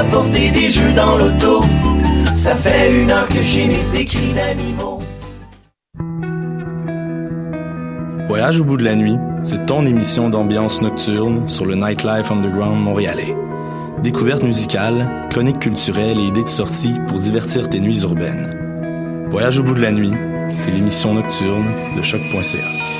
apporter des jeux dans l'auto. Voyage au bout de la nuit, c'est ton émission d'ambiance nocturne sur le Nightlife Underground montréalais. Découvertes musicales, chroniques culturelles et idées de sortie pour divertir tes nuits urbaines. Voyage au bout de la nuit, c'est l'émission nocturne de choc.ca.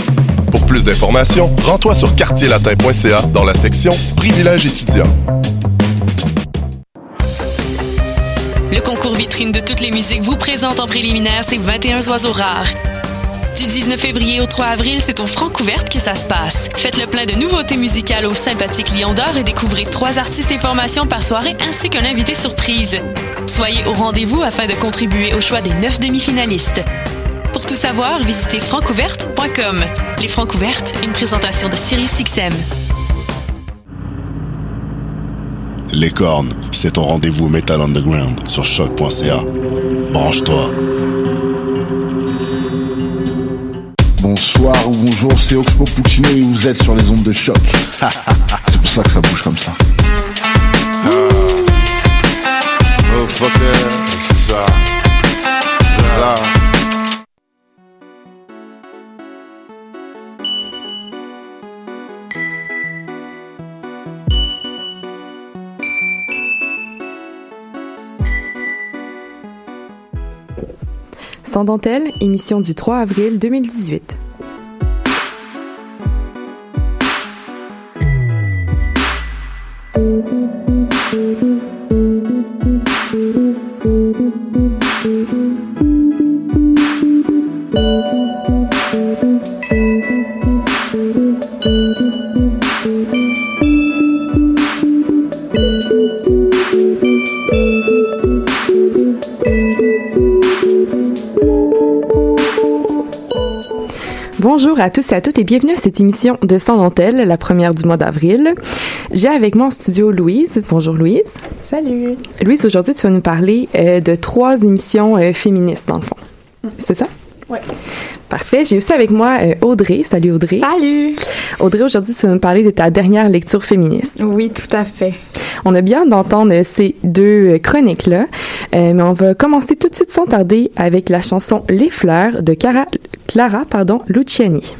Plus d'informations, rends-toi sur quartierlatin.ca dans la section Privilèges étudiants. Le concours vitrine de toutes les musiques vous présente en préliminaire ces 21 oiseaux rares. Du 19 février au 3 avril, c'est au Francouverte que ça se passe. Faites le plein de nouveautés musicales au sympathique Lion d'Or et découvrez trois artistes et formations par soirée ainsi qu'un invité surprise. Soyez au rendez-vous afin de contribuer au choix des neuf demi-finalistes. Pour tout savoir, visitez francouverte.com. Les Francouvertes, une présentation de SiriusXM. Les cornes, c'est ton rendez-vous Metal Underground sur choc.ca. Branche-toi. Bonsoir ou bonjour, c'est Oxpo Puccino et vous êtes sur les ondes de choc. c'est pour ça que ça bouge comme ça. Oh fucker, c'est ça. Sans dentelle, émission du 3 avril 2018. Bonjour à tous et à toutes et bienvenue à cette émission de Sans dentelle, la première du mois d'avril. J'ai avec moi en studio Louise. Bonjour Louise. Salut. Louise, aujourd'hui tu vas nous parler euh, de trois émissions euh, féministes dans le fond. C'est ça? Ouais. Parfait. J'ai aussi avec moi euh, Audrey. Salut Audrey. Salut. Audrey, aujourd'hui tu vas nous parler de ta dernière lecture féministe. Oui, tout à fait. On a bien d'entendre ces deux chroniques-là, euh, mais on va commencer tout de suite sans tarder avec la chanson Les fleurs de Cara- Clara pardon, Luciani.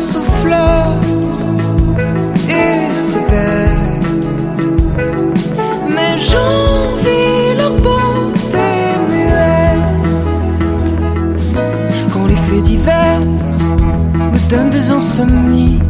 souffleur et c'est bête. Mais j'envie leur beauté muette. Quand les faits divers me donnent des insomnies.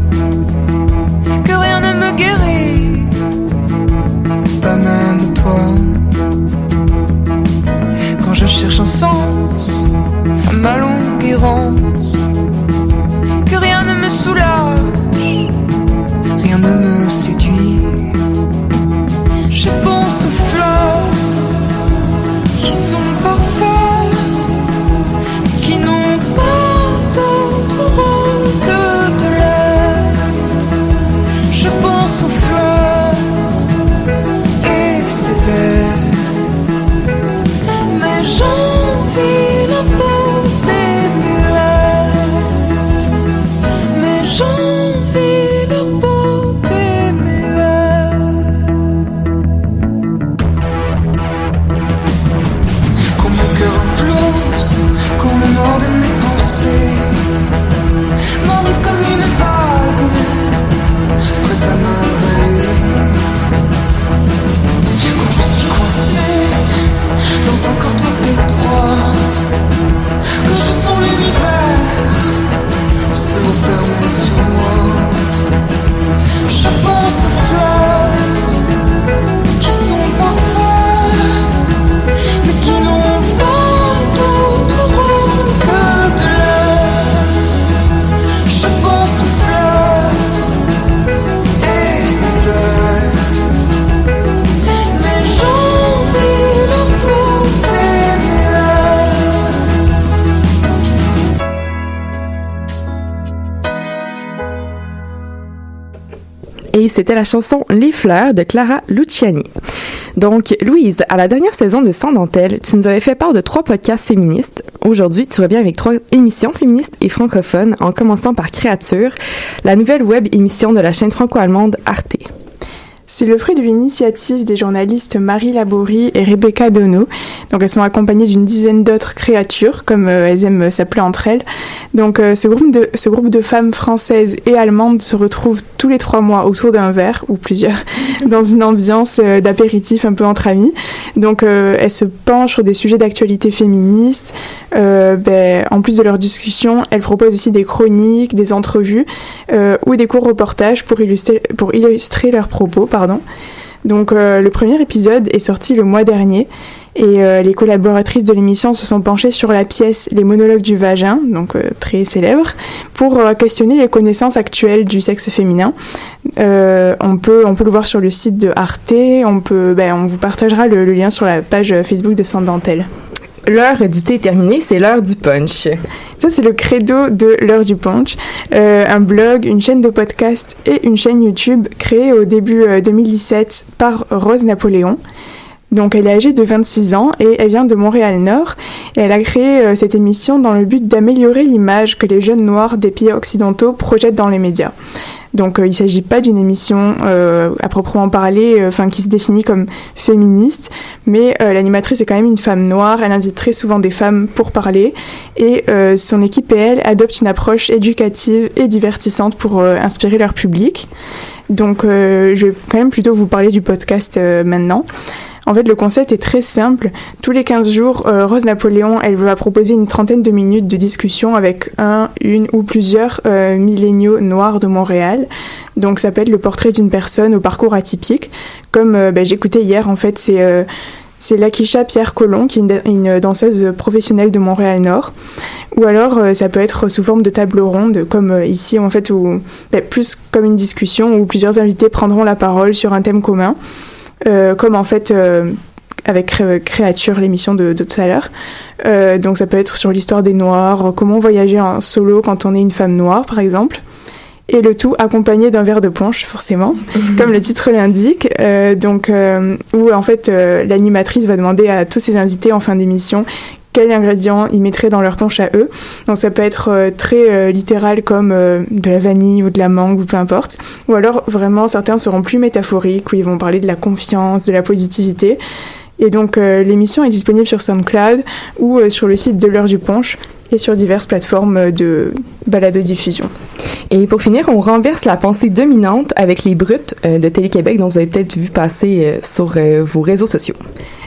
C'était la chanson Les fleurs de Clara Luciani. Donc, Louise, à la dernière saison de Sans dentelle, tu nous avais fait part de trois podcasts féministes. Aujourd'hui, tu reviens avec trois émissions féministes et francophones, en commençant par Créature, la nouvelle web émission de la chaîne franco-allemande Arte. C'est le fruit de l'initiative des journalistes Marie Laborie et Rebecca Dono. Donc elles sont accompagnées d'une dizaine d'autres créatures, comme euh, elles aiment s'appeler entre elles. Donc euh, ce, groupe de, ce groupe de femmes françaises et allemandes se retrouvent tous les trois mois autour d'un verre, ou plusieurs, dans une ambiance euh, d'apéritif un peu entre amis. Donc elles se penchent sur des sujets d'actualité féministe. Ben, en plus de leurs discussions, elles proposent aussi des chroniques, des entrevues ou des courts reportages pour illustrer, leurs propos. Donc euh, le premier épisode est sorti le mois dernier et euh, les collaboratrices de l'émission se sont penchées sur la pièce Les monologues du vagin, donc euh, très célèbre, pour questionner les connaissances actuelles du sexe féminin. on, peut, on peut le voir sur le site de Arte, on, peut, ben, on vous partagera le, lien sur la page Facebook de Sans Dentelle. L'heure du thé est terminée, c'est l'heure du punch. Ça, c'est le credo de l'heure du punch. Euh, un blog, une chaîne de podcast et une chaîne YouTube créée au début 2017 euh, par Rose Napoléon. Donc elle est âgée de 26 ans et elle vient de Montréal-Nord elle a créé euh, cette émission dans le but d'améliorer l'image que les jeunes noirs des pays occidentaux projettent dans les médias. Donc euh, il ne s'agit pas d'une émission euh, à proprement parler, euh, enfin qui se définit comme féministe, mais l'animatrice est quand même une femme noire. Elle invite très souvent des femmes pour parler et son équipe et elle adoptent une approche éducative et divertissante pour inspirer leur public. Donc je vais quand même plutôt vous parler du podcast maintenant. En fait, le concept est très simple. Tous les 15 jours, euh, Rose Napoléon, elle va proposer une trentaine de minutes de discussion avec un, une ou plusieurs euh, milléniaux noirs de Montréal. Donc ça peut être le portrait d'une personne au parcours atypique. Comme euh, ben, j'écoutais hier, en fait, c'est... c'est Lakisha Pierre Colomb, qui est une, danseuse professionnelle de Montréal-Nord. Ou alors, ça peut être sous forme de table ronde, comme ici, en fait, ou ben, plus comme une discussion où plusieurs invités prendront la parole sur un thème commun. Euh, comme en fait euh, avec Créature, l'émission de, tout à l'heure. Euh, donc ça peut être sur l'histoire des Noirs, comment voyager en solo quand on est une femme noire, par exemple. Et le tout accompagné d'un verre de punch, forcément, comme le titre l'indique. donc, où en fait l'animatrice va demander à tous ses invités en fin d'émission quels ingrédients ils mettraient dans leur punch à eux. Donc ça peut être euh, très euh, littéral comme euh, de la vanille ou de la mangue ou peu importe. Ou alors vraiment certains seront plus métaphoriques où ils vont parler de la confiance, de la positivité. Et donc l'émission est disponible sur SoundCloud ou sur le site de l'heure du punch et sur diverses plateformes de balado-diffusion. Et pour finir, on renverse la pensée dominante avec les brutes euh, de Télé-Québec dont vous avez peut-être vu passer euh, sur euh, vos réseaux sociaux.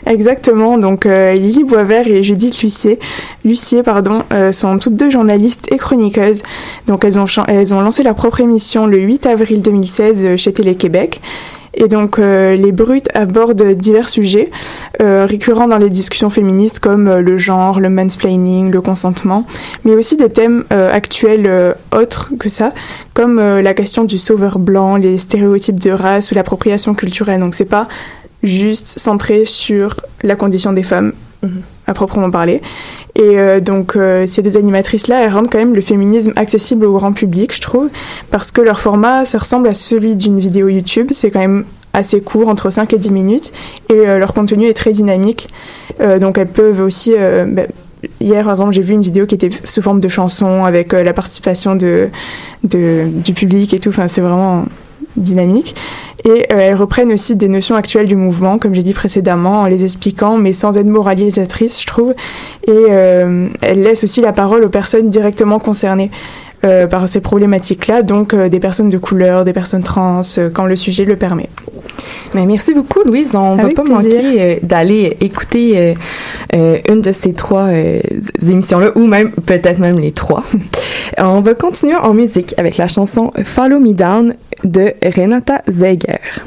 Exactement, donc Lily Boisvert et Judith Lucier, Lucier pardon, sont toutes deux journalistes et chroniqueuses. Donc elles ont, elles ont lancé leur propre émission le 8 avril 2016 chez Télé-Québec. Et donc euh, les brutes abordent divers sujets euh, récurrents dans les discussions féministes comme euh, le genre, le mansplaining, le consentement, mais aussi des thèmes actuels autres que ça, comme la question du sauveur blanc, les stéréotypes de race ou l'appropriation culturelle. Donc c'est pas juste centré sur la condition des femmes mhm. À proprement parler. Et euh, donc euh, ces deux animatrices-là, elles rendent quand même le féminisme accessible au grand public, je trouve, parce que leur format, ça ressemble à celui d'une vidéo YouTube. C'est quand même assez court, entre 5 et 10 minutes, et euh, leur contenu est très dynamique. donc elles peuvent aussi... Ben, hier, par exemple, j'ai vu une vidéo qui était sous forme de chanson avec la participation de, du public et tout. Enfin, c'est vraiment dynamique. Et euh, elles reprennent aussi des notions actuelles du mouvement, comme j'ai dit précédemment, en les expliquant, mais sans être moralisatrice, je trouve. Et euh, elles laissent aussi la parole aux personnes directement concernées. Euh, par ces problématiques-là, donc des personnes de couleur, des personnes trans, quand le sujet le permet. Mais merci beaucoup, Louise. On ne va pas manquer d'aller écouter une de ces trois émissions-là, ou même peut-être même les trois. On va continuer en musique avec la chanson Follow Me Down de Renata Zeger.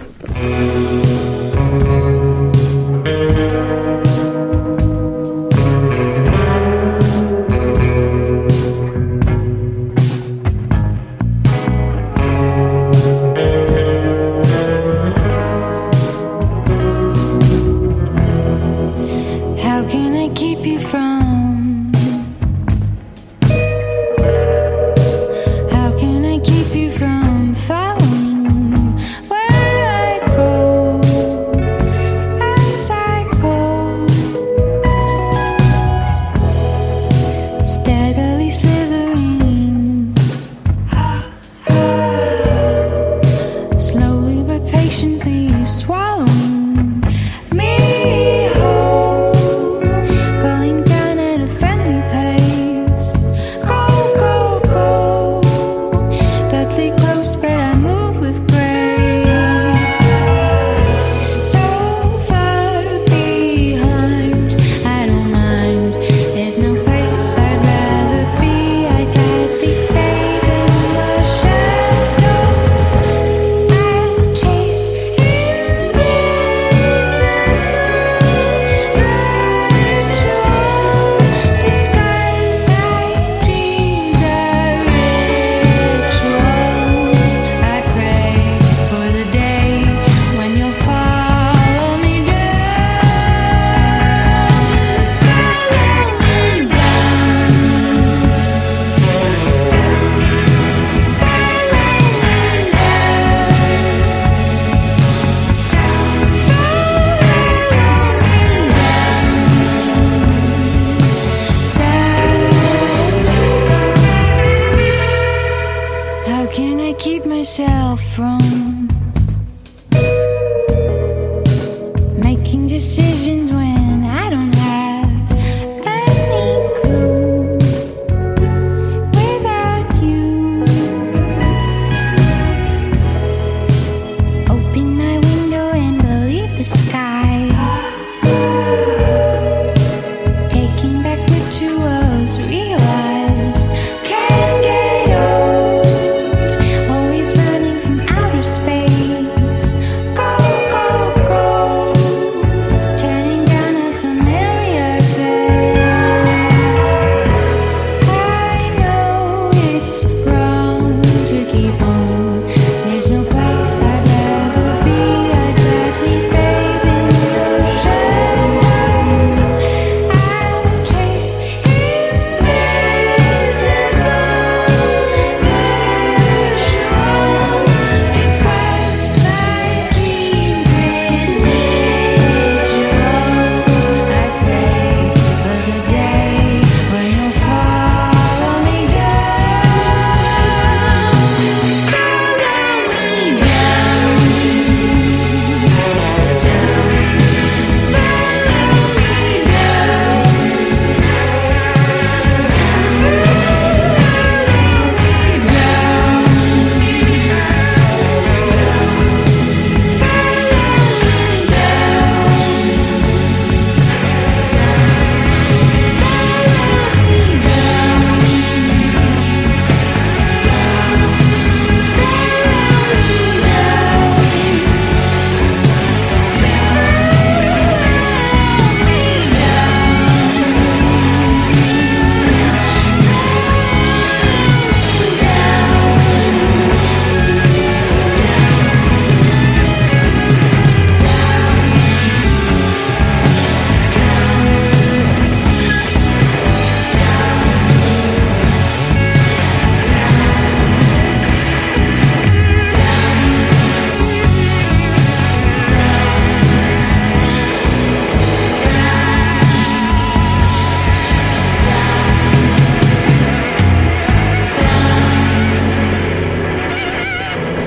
From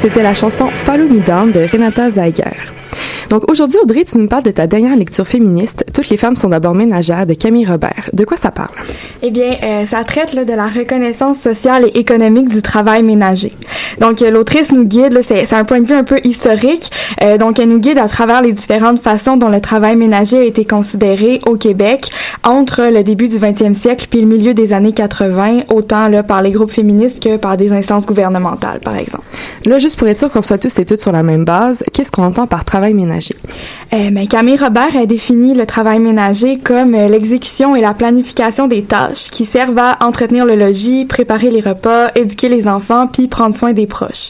C'était la chanson Follow Me Down de Renata Zeiger. Donc aujourd'hui, Audrey, tu nous parles de ta dernière lecture féministe, Toutes les femmes sont d'abord ménagères de Camille Robert. De quoi ça parle? Eh bien, euh, ça traite là, de la reconnaissance sociale et économique du travail ménager. Donc, euh, l'autrice nous guide, c'est un point de vue un peu historique, euh, donc elle nous guide à travers les différentes façons dont le travail ménager a été considéré au Québec entre le début du 20e siècle puis le milieu des années 80, autant là, par les groupes féministes que par des instances gouvernementales, par exemple. Là, juste pour être sûr qu'on soit tous et toutes sur la même base, qu'est-ce qu'on entend par travail ménager? Euh, ben, Camille Robert a défini le travail ménager comme euh, l'exécution et la planification des tâches qui servent à entretenir le logis, préparer les repas, éduquer les enfants, puis prendre soin des proches.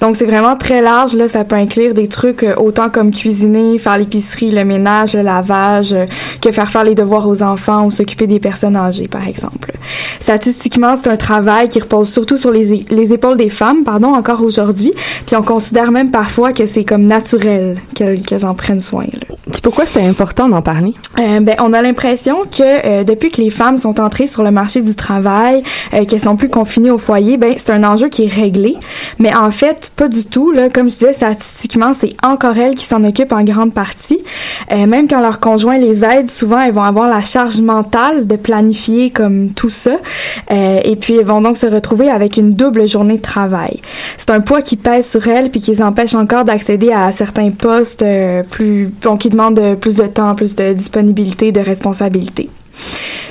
Donc c'est vraiment très large là, ça peut inclure des trucs euh, autant comme cuisiner, faire l'épicerie, le ménage, le lavage, euh, que faire faire les devoirs aux enfants ou s'occuper des personnes âgées par exemple. Statistiquement, c'est un travail qui repose surtout sur les, les épaules des femmes, pardon, encore aujourd'hui, puis on considère même parfois que c'est comme naturel qu'elles qu'elles en prennent soin. là. Puis pourquoi c'est important d'en parler? Euh, ben, on a l'impression que euh, depuis que les femmes sont entrées sur le marché du travail, euh, qu'elles sont plus confinées au foyer, ben c'est un enjeu qui est réglé. Mais en fait, pas du tout. Là, comme je disais, statistiquement, c'est encore elles qui s'en occupent en grande partie. Euh, même quand leur conjoint les aide, souvent elles vont avoir la charge mentale de planifier comme tout ça. Euh, et puis elles vont donc se retrouver avec une double journée de travail. C'est un poids qui pèse sur elles puis qui les empêche encore d'accéder à certains postes euh, plus, bon, qui demandent euh, plus de temps, plus de disponibilité, de responsabilité.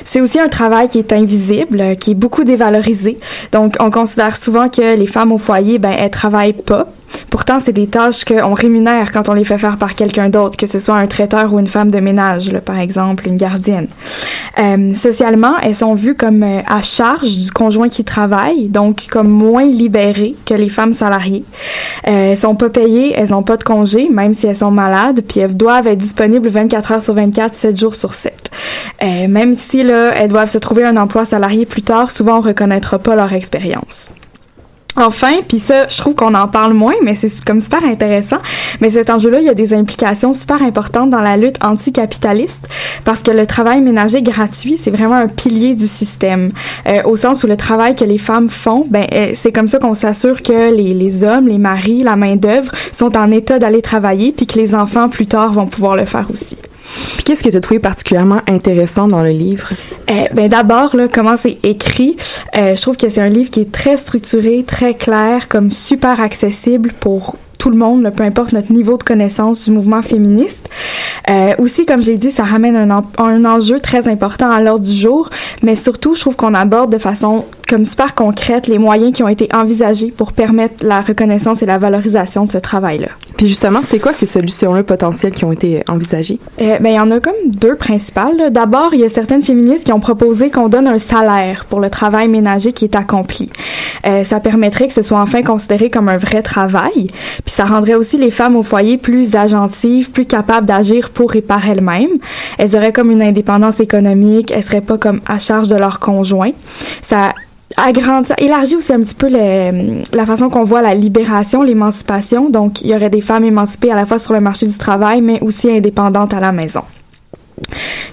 C'est aussi un travail qui est invisible, euh, qui est beaucoup dévalorisé. Donc, on considère souvent que les femmes au foyer, ben, elles travaillent pas. Pourtant, c'est des tâches qu'on rémunère quand on les fait faire par quelqu'un d'autre, que ce soit un traiteur ou une femme de ménage, par exemple, une gardienne. Euh, socialement, elles sont vues comme euh, à charge du conjoint qui travaille, donc comme moins libérées que les femmes salariées. Euh, elles sont pas payées, elles ont pas de congé, même si elles sont malades, puis elles doivent être disponibles 24 heures sur 24, 7 jours sur 7. Euh, même si elles doivent se trouver un emploi salarié plus tard, souvent on reconnaîtra pas leur expérience. Enfin, puis ça, je trouve qu'on en parle moins, mais c'est comme super intéressant. Mais cet enjeu-là, il y a des implications super importantes dans la lutte anticapitaliste parce que le travail ménager gratuit, c'est vraiment un pilier du système. Euh, au sens où le travail que les femmes font, ben euh, c'est comme ça qu'on s'assure que les, les hommes, les maris, la main d'œuvre sont en état d'aller travailler, puis que les enfants plus tard vont pouvoir le faire aussi. Qu'est-ce que tu as trouvé particulièrement intéressant dans le livre? Euh, ben d'abord comment c'est écrit. Euh, je trouve que c'est un livre qui est très structuré, très clair, comme super accessible pour tout le monde, peu importe notre niveau de connaissance du mouvement féministe. Euh, aussi, comme j'ai dit, ça ramène un, un enjeu très important à l'ordre du jour, mais surtout, je trouve qu'on aborde de façon comme super concrète les moyens qui ont été envisagés pour permettre la reconnaissance et la valorisation de ce travail-là. Puis justement, c'est quoi ces solutions-là potentielles qui ont été envisagées? Euh, ben, il y en a comme deux principales. D'abord, il y a certaines féministes qui ont proposé qu'on donne un salaire pour le travail ménager qui est accompli. Euh, ça permettrait que ce soit enfin considéré comme un vrai travail. Puis ça rendrait aussi les femmes au foyer plus agentives, plus capables d'agir pour et par elles-mêmes. Elles auraient comme une indépendance économique. Elles seraient pas comme à charge de leur conjoint. Ça agrandit, ça élargit aussi un petit peu le- la façon qu'on voit la libération, l'émancipation. Donc, il y aurait des femmes émancipées à la fois sur le marché du travail, mais aussi indépendantes à la maison.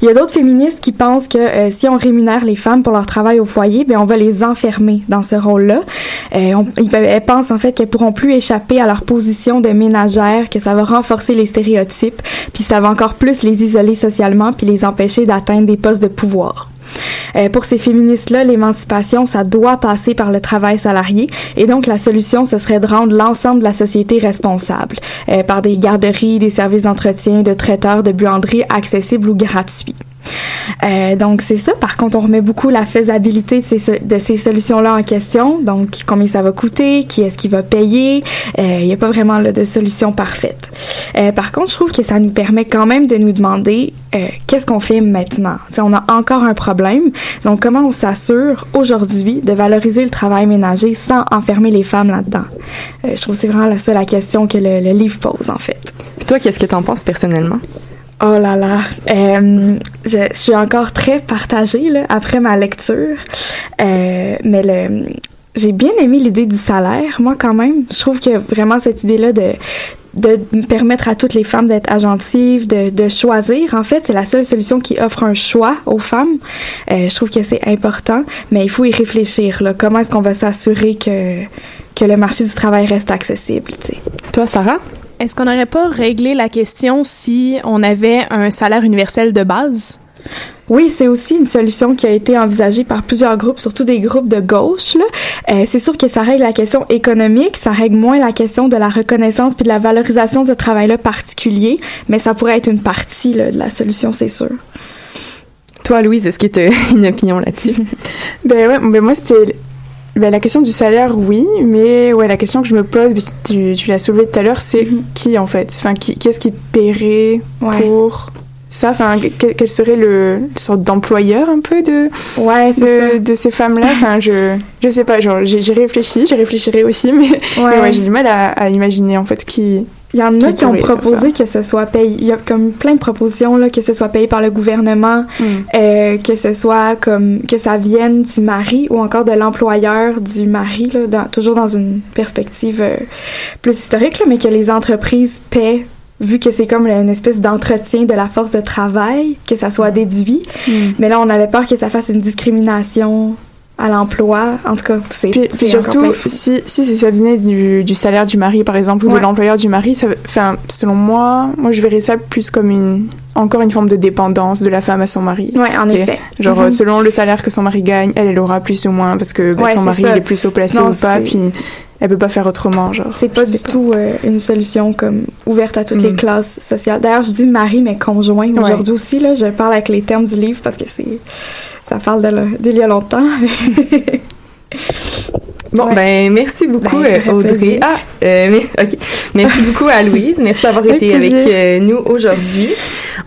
Il y a d'autres féministes qui pensent que euh, si on rémunère les femmes pour leur travail au foyer, ben on va les enfermer dans ce rôle-là. Euh, elles pensent en fait qu'elles pourront plus échapper à leur position de ménagère, que ça va renforcer les stéréotypes, puis ça va encore plus les isoler socialement, puis les empêcher d'atteindre des postes de pouvoir. Euh, pour ces féministes-là, l'émancipation, ça doit passer par le travail salarié. Et donc, la solution, ce serait de rendre l'ensemble de la société responsable euh, par des garderies, des services d'entretien, de traiteurs, de buanderies accessibles ou gratuits. Euh, donc c'est ça. Par contre, on remet beaucoup la faisabilité de ces, solutions-là en question. Donc combien ça va coûter, qui est-ce qui va payer. Il n'y a pas vraiment de solution parfaite. Euh, par contre, je trouve que ça nous permet quand même de nous demander euh, qu'est-ce qu'on fait maintenant? On a encore un problème. Donc comment on s'assure aujourd'hui de valoriser le travail ménager sans enfermer les femmes là-dedans? Euh, je trouve que c'est vraiment la seule question que le, le livre pose en fait. Puis toi, qu'est-ce que t'en penses personnellement? Oh là là, euh, je, suis encore très partagée là, après ma lecture, Euh, mais le, j'ai bien aimé l'idée du salaire, moi quand même. Je trouve que vraiment cette idée-là de de permettre à toutes les femmes d'être agentives, de, de choisir. En fait, c'est la seule solution qui offre un choix aux femmes. Euh, je trouve que c'est important, mais il faut y réfléchir. Là. Comment est-ce qu'on va s'assurer que que le marché du travail reste accessible, tu sais? Toi, Sarah? Est-ce qu'on n'aurait pas réglé la question si on avait un salaire universel de base? Oui, c'est aussi une solution qui a été envisagée par plusieurs groupes, surtout des groupes de gauche. là. Euh, c'est sûr que ça règle la question économique, ça règle moins la question de la reconnaissance puis de la valorisation de ce travail-là particulier, mais ça pourrait être une partie là, de la solution, c'est sûr. Toi, Louise, est-ce que tu as une opinion là-dessus? Ben ouais, ben moi c'était ben, la question du salaire, oui, mais ouais, la question que je me pose, tu, tu l'as soulevée tout à l'heure, c'est qui en fait? Enfin, qui, qu'est-ce qui paierait pour ça? Enfin, que- quel serait le, le sorte d'employeur un peu de, ouais, de, de ces femmes-là? Enfin, je, je sais pas, genre, j'ai, réfléchi, j'y réfléchirai aussi, mais ouais, j'ai du mal à, à imaginer en fait qui. Il y en a qui ont proposé que ce soit payé. Il y a comme plein de propositions là, que ce soit payé par le gouvernement, euh, que ce soit comme que ça vienne du mari ou encore de l'employeur du mari, là, dans- toujours dans une perspective euh, plus historique, là, mais que les entreprises paient vu que c'est comme une espèce d'entretien de la force de travail, que ça soit déduit. Mais là, on avait peur que ça fasse une discrimination à l'emploi. En tout cas, c'est surtout, si, si ça venait du, du salaire du mari, par exemple, ou Ouais. de l'employeur du mari, ça, enfin, selon moi, moi, je verrais ça plus comme une, encore une forme de dépendance de la femme à son mari. Ouais, en effet. Genre, Mhm. euh, selon le salaire que son mari gagne, elle, elle aura plus ou moins parce que bah, Ouais, son mari, ça. il est plus haut placé Non, ou pas, puis elle peut pas faire autrement, genre. C'est pas du tout euh, une solution comme ouverte à toutes les Mm. classes sociales. D'ailleurs, je dis mari mais conjoint aujourd'hui aussi là. Je parle avec les termes du livre parce que c'est ça parle d'il y a longtemps. Bon, Ouais. ben, merci beaucoup, Ben, euh, Audrey. plaisir. Ah, euh, mais, ok. Merci beaucoup à Louise. Merci d'avoir été avec euh, nous aujourd'hui.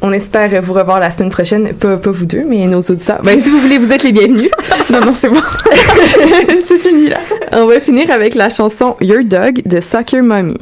On espère vous revoir la semaine prochaine. Pas, pas vous deux, mais nos auditeurs. Ben, si vous voulez, vous êtes les bienvenus. non, non, c'est bon. c'est fini, là. On va finir avec la chanson Your Dog de Soccer Mommy.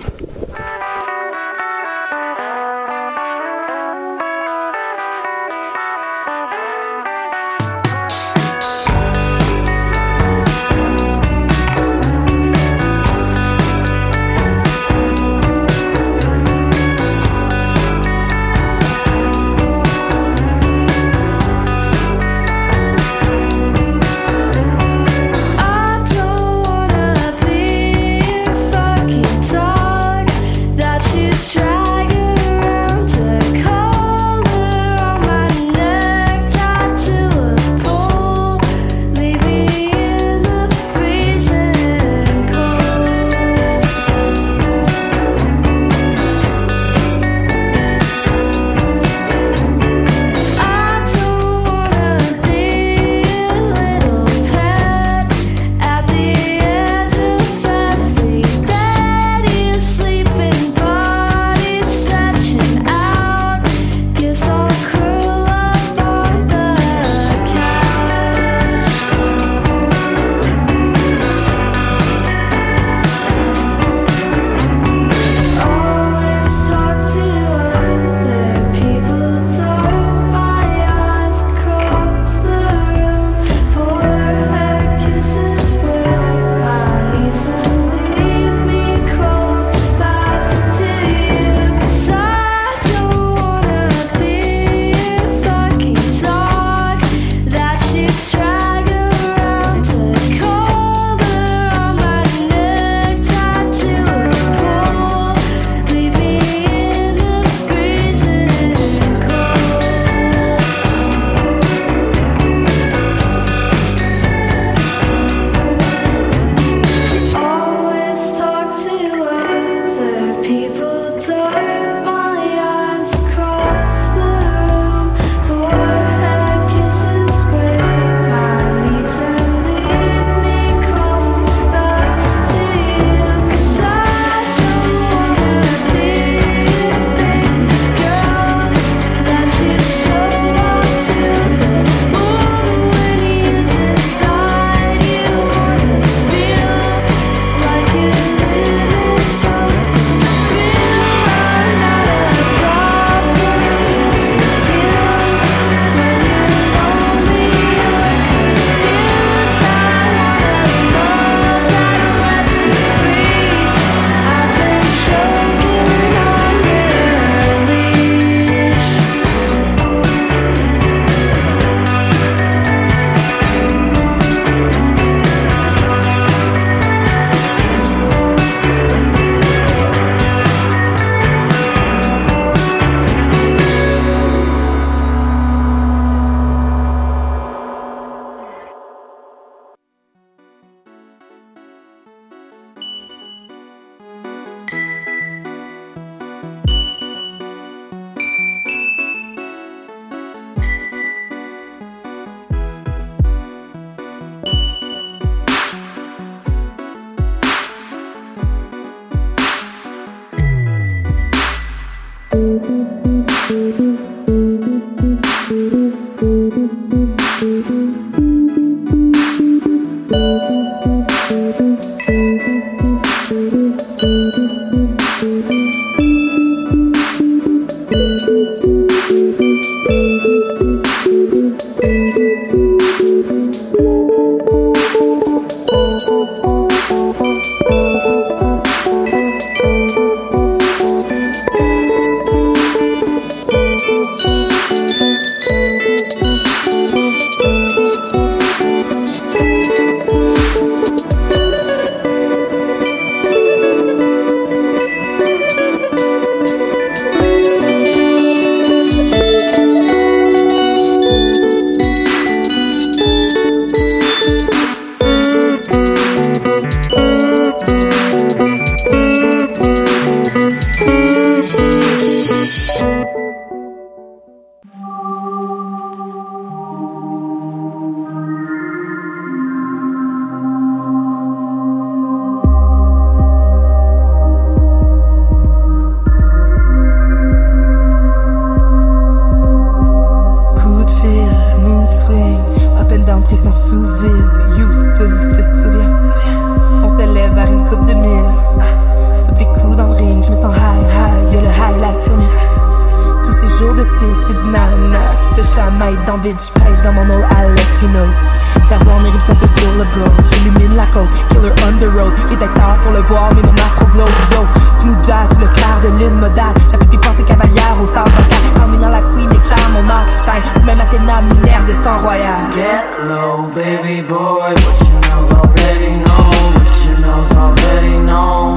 Low, baby boy. What you know's already known. What you know's already known.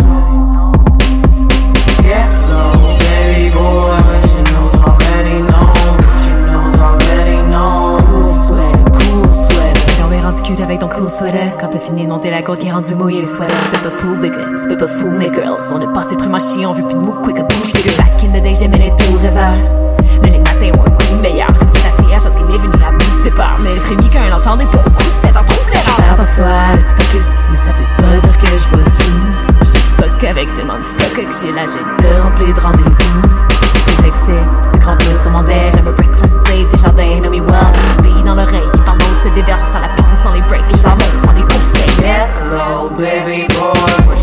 Get low, baby boy. What you know's already known. What you know's already known. Cool sweater, cool sweater. On est rendu cute avec ton cool sweater. Quand t'as fini de monter la côte qui est rendu mouillé le sweater. Tu peux pas big tu peux pas fool mes girls. On est passé prima chier, on veut plus de mou quick a boost. Back in the day, j'aimais les tours rêveurs. Mais les matins ont un goût meilleur. Comme si la fille chose qui est venue à bout peurs. Mais le frémit quand elle entendait pas au coup de cette l'erreur. Je parle parfois de focus, mais ça veut pas dire que je vois fou. J'ai fuck avec des motherfuckers que j'ai l'âge de remplir de rendez-vous. Des excès, du grand bleu sur mon déj, j'aime un breakfast plate, des jardins, know me well. Pays dans l'oreille, il parle d'autres, c'est des verges sans la pompe, sans les breaks. J'en sans les conseils. Get low, baby boy.